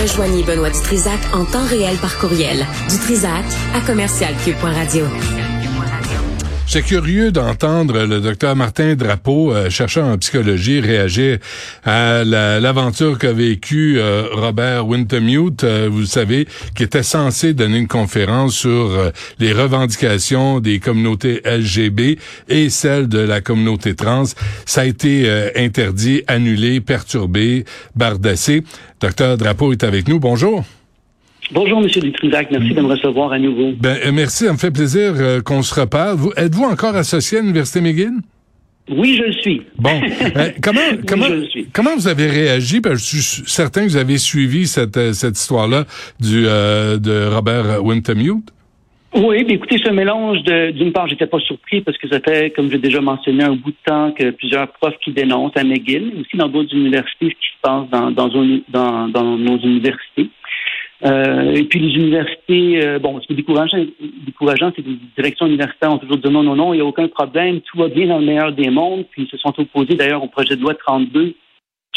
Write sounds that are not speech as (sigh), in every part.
Rejoignez Benoît Dutrisac en temps réel par courriel. Dutrisac à commercialcube.radio. C'est curieux d'entendre le docteur Martin Drapeau, euh, chercheur en psychologie, réagir à l'aventure qu'a vécue euh, Robert Wintermute, euh, vous savez, qui était censé donner une conférence sur les revendications des communautés LGB et celles de la communauté trans. Ça a été interdit, annulé, perturbé, bardassé. Docteur Drapeau est avec nous. Bonjour. Bonjour, Monsieur Dutrisac. Merci de me recevoir à nouveau. Ben, euh, merci. Ça me fait plaisir euh, qu'on se reparle. Vous, êtes-vous encore associé à l'Université McGill? Oui, je le suis. Bon, (laughs) euh, comment comment comment vous avez réagi? Parce que je suis certain que vous avez suivi cette cette histoire-là du de Robert Wintermute. Oui, mais écoutez, ce mélange de d'une part, j'étais pas surpris parce que ça fait, comme j'ai déjà mentionné, un bout de temps que plusieurs profs qui dénoncent à McGill, aussi dans d'autres universités, ce qui se passe dans dans, dans, dans nos universités. Euh, et puis les universités, euh, bon, ce qui est décourageant, décourageant c'est que les directions universitaires ont toujours dit non, non, non, il n'y a aucun problème, tout va bien dans le meilleur des mondes. Puis ils se sont opposés d'ailleurs au projet de loi 32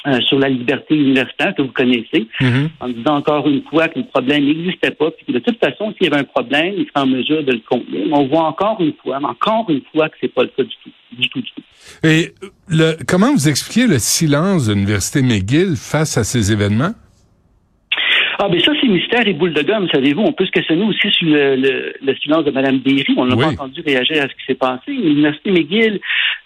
euh, sur la liberté universitaire que vous connaissez, mm-hmm. en disant encore une fois que le problème n'existait pas, puis que de toute façon, s'il y avait un problème, il serait en mesure de le combler. Mais on voit encore une fois, encore une fois, que c'est pas le cas du tout, du tout, du tout. Et le, comment vous expliquez le silence de l'université McGill face à ces événements? Ah, ben ça, c'est mystère et boule de gomme, savez-vous? On peut se questionner aussi sur le, le, silence de Mme Berry. On n'a pas entendu réagir à ce qui s'est passé. L'Université McGill,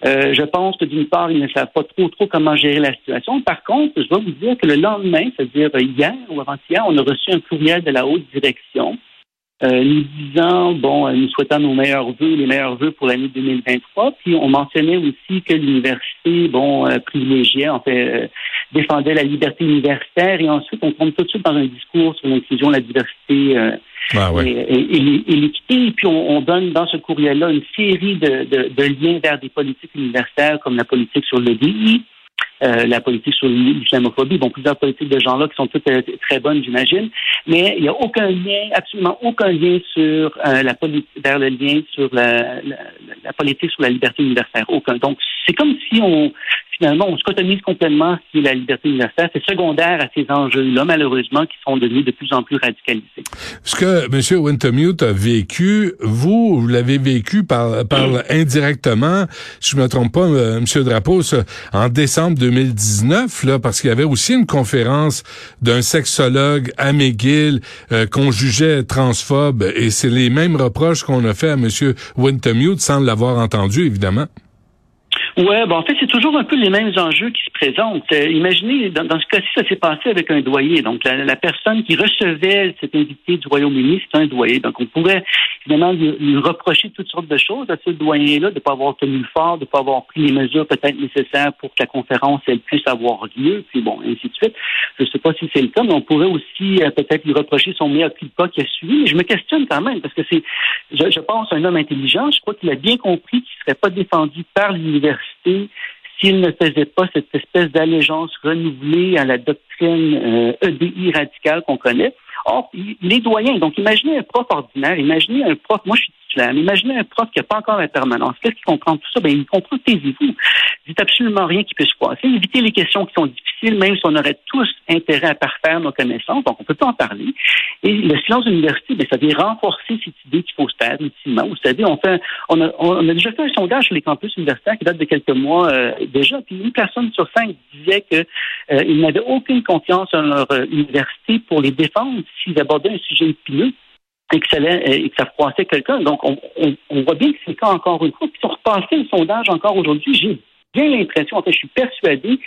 euh, je pense que d'une part, ils ne savent pas trop trop comment gérer la situation. Par contre, je dois vous dire que le lendemain, c'est-à-dire hier ou avant-hier, on a reçu un courriel de la haute direction nous disant, bon, euh, nous souhaitons nos meilleurs vœux, les meilleurs vœux pour l'année 2023. Puis on mentionnait aussi que l'université, bon, euh, privilégiait, en fait, défendait la liberté universitaire. Et ensuite, on tombe tout de suite dans un discours sur l'inclusion, la diversité ah, et, l'équité. Et puis on, donne dans ce courriel-là une série de, de, de, liens vers des politiques universitaires comme la politique sur le DI, euh, la politique sur l'islamophobie. Bon, plusieurs politiques de genre-là qui sont toutes euh, très bonnes, j'imagine. Mais il n'y a aucun lien, absolument aucun lien sur euh, la politique, vers le lien sur la, la, politique sur la liberté universitaire. Aucun. Donc, c'est comme si on, finalement, on se cotonise complètement sur la liberté universitaire. C'est secondaire à ces enjeux-là, malheureusement, qui sont devenus de plus en plus radicalisés. Ce que M. Wintermute a vécu, vous, vous l'avez vécu par, par indirectement, si je me trompe pas, M. Drapeau, en décembre 2019, là, parce qu'il y avait aussi une conférence d'un sexologue à McGill euh, qu'on jugeait transphobe, et c'est les mêmes reproches qu'on a fait à M. Wintermute sans l'avoir entendu, évidemment. Ouais, bon, en fait, c'est toujours un peu les mêmes enjeux qui se présentent. Euh, imaginez, dans, ce cas-ci, ça s'est passé avec un doyer. Donc, la, personne qui recevait cet invité du Royaume-Uni, c'est un doyer. Donc, on pourrait évidemment lui, reprocher toutes sortes de choses à ce doyen-là, de ne pas avoir tenu fort, de ne pas avoir pris les mesures peut-être nécessaires pour que la conférence elle puisse avoir lieu, puis bon, ainsi de suite. Je ne sais pas si c'est le cas, mais on pourrait aussi euh, peut-être lui reprocher son meilleur pas qui a suivi. Je me questionne quand même, parce que c'est, je, je pense, un homme intelligent. Je crois qu'il a bien compris qu'il ne serait pas défendu par l'université s'il ne faisait pas cette espèce d'allégeance renouvelée à la doctrine EDI euh, e radicale qu'on connaît. Or, les doyens, donc imaginez un prof ordinaire, imaginez un prof, moi je suis titulaire, imaginez un prof qui n'a pas encore la permanence. Qu'est-ce qu'il comprend tout ça? Ben, il comprend, taisez-vous. Dites absolument rien qui puisse passer. Évitez les questions qui sont difficiles, même si on aurait tous intérêt à parfaire nos connaissances, donc on peut pas en parler. Et le silence d'université, ben, ça vient renforcer cette idée qu'il faut se taire ultimement. Vous savez, on fait, on a, on a déjà fait un sondage sur les campus universitaires qui date de quelques mois euh, déjà, puis une personne sur cinq disait qu'ils euh, n'avaient aucune confiance en leur euh, université pour les défendre s'ils abordaient un sujet épineux et que ça, et que ça froissait quelqu'un. Donc, on, on, voit bien que c'est le cas encore une fois. Puis, on repassait le sondage encore aujourd'hui, j'ai bien l'impression, en fait, je suis persuadé que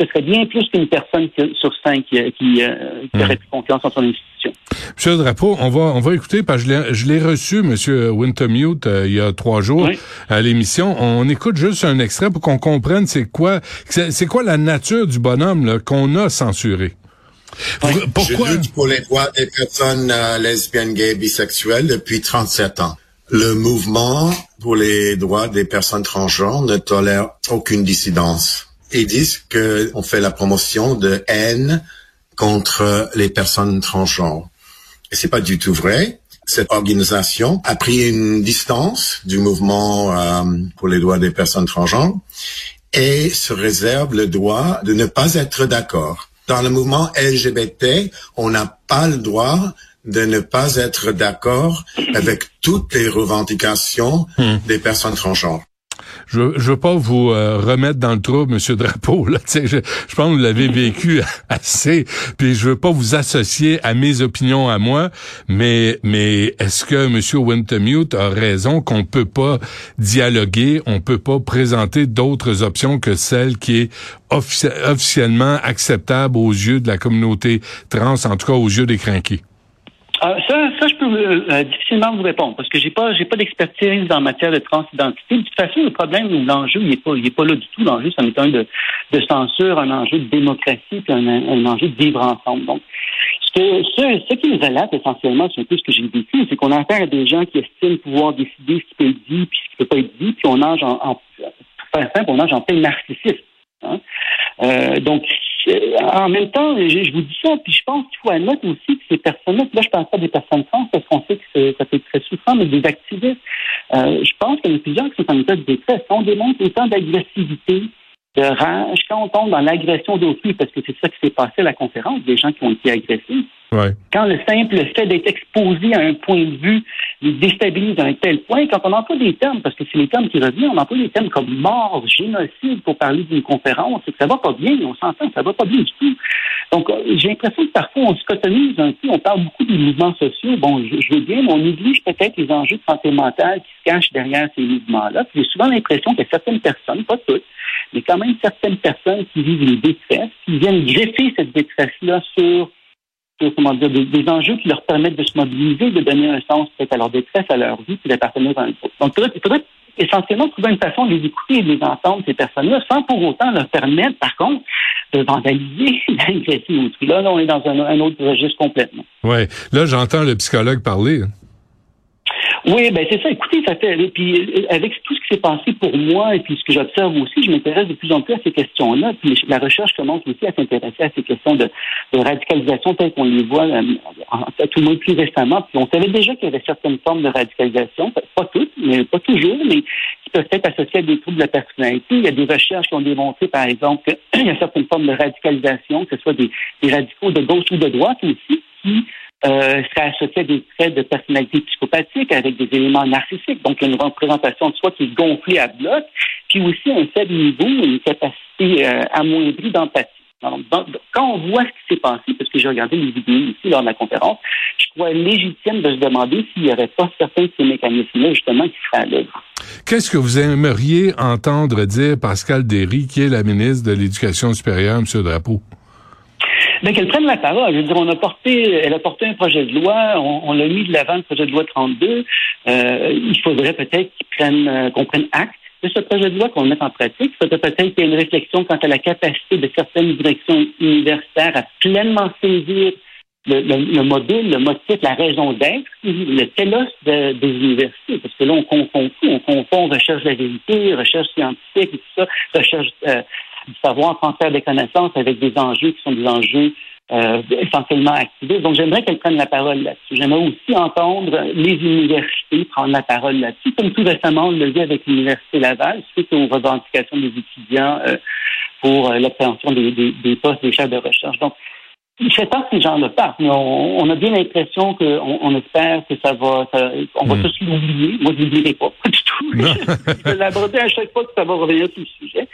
ce serait bien plus qu'une personne sur cinq qui, qui, euh, qui aurait hmm. plus confiance en son institution. Monsieur Drapeau, on va on va écouter parce que je l'ai reçu, Monsieur Wintermute, euh, il y a trois jours à l'émission. On écoute juste un extrait pour qu'on comprenne c'est quoi c'est quoi la nature du bonhomme qu'on a censuré. Pourquoi? Je lutte pour les droits des personnes euh, lesbiennes, gays, bisexuelles depuis 37 ans. Le mouvement pour les droits des personnes transgenres ne tolère aucune dissidence. Ils disent qu'on fait la promotion de haine contre les personnes transgenres. Et c'est pas du tout vrai. Cette organisation a pris une distance du mouvement euh, pour les droits des personnes transgenres et se réserve le droit de ne pas être d'accord. Dans le mouvement LGBT, on n'a pas le droit de ne pas être d'accord avec toutes les revendications hmm. des personnes transgenres je ne veux pas vous euh, remettre dans le trou, Monsieur Drapeau. (laughs) Je, je pense que vous l'avez vécu (laughs) assez, puis je veux pas vous associer à mes opinions à moi, mais mais est-ce que Monsieur Wintermute a raison qu'on peut pas dialoguer, on peut pas présenter d'autres options que celle qui est officiellement acceptable aux yeux de la communauté trans, en tout cas aux yeux des crinqués? Ah, ça, ça, je peux euh, euh, difficilement vous répondre parce que j'ai pas, j'ai pas d'expertise en matière de transidentité. De toute façon, le problème ou l'enjeu, il est pas, il est pas là du tout. L'enjeu, c'est un de, de censure, un enjeu de démocratie, puis un, un enjeu de vivre ensemble. Donc, ce, que, ce, ce qui nous alerte essentiellement, c'est un peu ce que j'ai vécu, c'est qu'on a affaire à des gens qui estiment pouvoir décider ce qui peut être dit puis ce qui peut pas être dit, puis on nage en, en pour faire simple, on nage en plein narcissisme. Hein? Euh, donc, en même temps, je, vous dis ça, puis je pense faut admettre aussi que ces personnes-là, là je pense pas des personnes trans, parce qu'on sait que ça peut être très souffrant, mais des activistes, euh, je pense qu'il y en a plusieurs qui sont en état de détresse. On démontre autant d'agressivité, de rage, quand on tombe dans l'agression d'autrui, parce que c'est ça qui s'est passé à la conférence, des gens qui ont été agressés, quand le simple fait d'être exposé à un point de vue déstabilise à un tel point, quand on emploie des termes, parce que c'est les termes qui reviennent, on emploie des termes comme mort, génocide pour parler d'une conférence, c'est que ça va pas bien, on s'entend, ça va pas bien du tout. Donc, euh, j'ai l'impression que parfois on se cotonise un peu, on parle beaucoup des mouvements sociaux. Bon, je, veux bien, mais on néglige peut-être les enjeux de santé mentale qui se cachent derrière ces mouvements-là. J'ai souvent l'impression que certaines personnes, pas toutes, mais quand même certaines personnes qui vivent une détresse, qui viennent greffer cette détresse-là sur comment dire, des, enjeux qui leur permettent de se mobiliser, de donner un sens peut-être à leur détresse, à leur vie, puis d'appartenir à un groupe. Donc, il faudrait, essentiellement trouver une façon de les écouter et de les entendre, ces personnes-là, sans pour autant leur permettre, par contre, de vandaliser, (laughs) d'agresser autrui. Là, on est dans un, un autre registre complètement. Oui. Là, j'entends le psychologue parler. Hein. Oui, ben c'est ça. Écoutez, ça fait. puis euh, avec tout ce qui s'est passé pour moi et puis ce que j'observe aussi, je m'intéresse de plus en plus à ces questions-là. Puis la recherche commence aussi à s'intéresser à ces questions de, radicalisation telles qu'on les voit euh, à tout le monde plus récemment. Puis on savait déjà qu'il y avait certaines formes de radicalisation, pas toutes, mais pas toujours, mais qui peuvent être associées à des troubles de la personnalité. Il y a des recherches qui ont démontré, par exemple, qu'il (clears throat) y a certaines formes de radicalisation, que ce soit des, des radicaux de gauche ou de droite aussi, qui euh, serait associé à des traits de personnalité psychopathique avec des éléments narcissiques, donc une représentation de soi qui est gonflée à bloc, puis aussi un faible niveau, une capacité euh, amoindrie d'empathie. quand on voit ce qui s'est passé, parce que j'ai regardé les vidéos ici lors de la conférence, je crois légitime de se demander s'il n'y aurait pas certains de ces mécanismes-là, justement, qui seraient à l'œuvre. Qu'est-ce que vous aimeriez entendre dire Pascal Derry, qui est la ministre de l'Éducation supérieure, M. Drapeau? Ben, qu'elle prenne la parole. Je veux dire, on a porté, elle a porté un projet de loi, on, l'a mis de l'avant, le projet de loi 32. Euh, il faudrait peut-être euh, qu'on prenne acte de ce projet de loi, qu'on le mette en pratique. Il faudrait peut-être qu'il y ait une réflexion quant à la capacité de certaines directions universitaires à pleinement saisir le, le, module, le motif, la raison d'être, le télos des universités. Parce que là, on confond tout. On confond recherche de la vérité, recherche scientifique et tout ça, recherche euh, du savoir, transfert des connaissances avec des enjeux qui sont des enjeux euh, essentiellement activistes. Donc, j'aimerais qu'elle prenne la parole là-dessus. J'aimerais aussi entendre les universités prendre la parole là-dessus, comme tout récemment on l'a vu avec l'Université Laval, suite aux revendications des étudiants euh, pour euh, l'obtention des, des, des, postes des chefs de recherche. Donc, fait pas que ces gens le partent, mais on, a bien l'impression qu'on on espère que ça va, on va hmm. tous l'oublier. Moi, je l'oublierai pas, pas du tout. (laughs) je l'aborder à chaque fois que ça va revenir sur le sujet.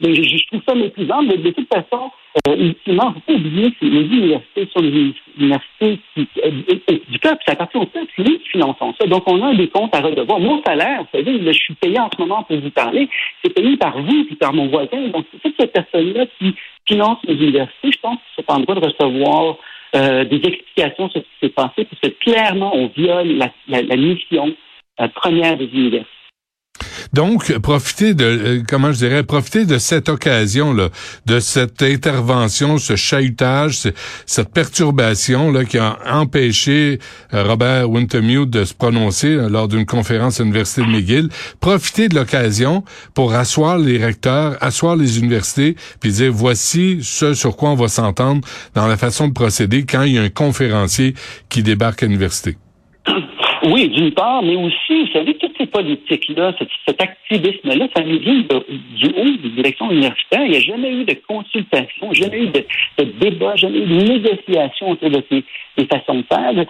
Donc, je, trouve ça méprisant, mais de toute façon, euh, ultimement, faut pas oublier que les universités sont des universités qui, euh, du peuple, ça appartient au peuple, c'est nous qui finançons ça. Donc, on a des comptes à redevoir. Mon salaire, vous savez, je suis payé en ce moment pour vous parler, c'est payé par vous et par mon voisin. Donc, c'est toutes ces personnes-là qui financent les universités, je pense qu'ils sont en droit de recevoir euh, des explications sur ce qui s'est passé, parce que clairement, on viole la, mission euh, première des universités. Donc, profitez de, euh, comment je dirais, profitez de cette occasion-là, de cette intervention, ce chahutage, cette perturbation là qui a empêché euh, Robert Wintermute de se prononcer euh, lors d'une conférence à l'Université de McGill. Profitez de l'occasion pour asseoir les recteurs, asseoir les universités, puis dire voici ce sur quoi on va s'entendre dans la façon de procéder quand il y a un conférencier qui débarque à l'université. Oui, d'une part, mais aussi, vous savez, toutes ces politiques-là, cet, activisme-là, ça nous vient du haut des directions universitaires. Il n'y a jamais eu de consultation, jamais eu de, débat, jamais eu de négociation autour de ces, façons de faire.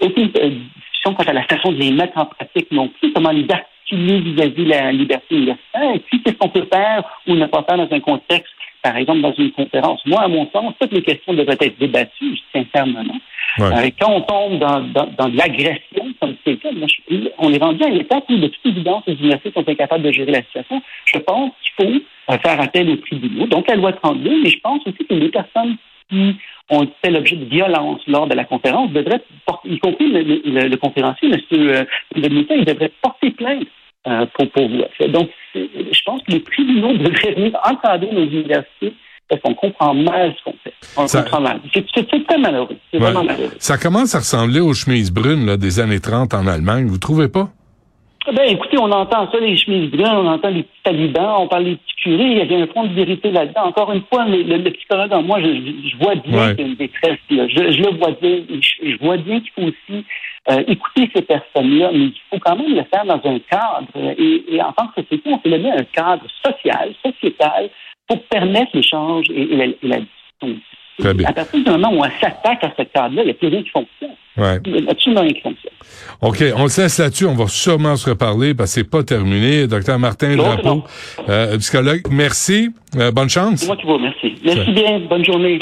Aucune euh, discussion quant à la façon de les mettre en pratique non plus, comment les vis-à-vis de la liberté universitaire, et puis qu'est-ce qu'on peut faire ou ne pas faire dans un contexte par exemple, dans une conférence? Moi, à mon sens, toutes les questions devraient être débattues, sincèrement. Euh, quand on tombe dans, dans, de l'agression, comme c'est le cas, on est rendu à une étape où, de toute évidence, les universités sont incapables de gérer la situation. Je pense qu'il faut euh, faire appel aux tribunaux. Donc, la loi 32, mais je pense aussi que les personnes qui ont fait l'objet de violence lors de la conférence devraient, porter, y compris le, conférencier, M. Euh, il devrait porter plainte euh, pour, pour vous. Donc, je pense que les tribunaux devraient venir encadrer nos universités parce qu'on comprend mal ce qu'on fait. On ça, comprend mal. C'est très malheureux. C'est vraiment malheureux. Ça commence à ressembler aux chemises brunes là, des années 30 en Allemagne. Vous trouvez pas? Ben, écoutez, on entend ça, les chemises brunes, on entend les petits talibans, on parle des petits curés, il y a un fond de vérité là-dedans. Encore une fois, mais le, psychologue en moi, je, je vois bien qu'il y a une détresse. Là. Je, je, le vois bien. Je, je vois bien qu'il faut aussi euh, écouter ces personnes-là, mais il faut quand même le faire dans un cadre. Et, en tant que société, on peut le mettre un cadre social, sociétal, pour permettre l'échange et, la, discussion. À partir du moment où on s'attaque à ce cadre-là, il n'y a plus rien qui fonctionne. Ouais. Absolument. OK, on le laisse là-dessus. On va sûrement se reparler parce que c'est pas terminé. Docteur Martin Drapeau, euh, psychologue, merci. Euh, bonne chance. C'est moi qui vous remercie. Merci bien. Bonne journée.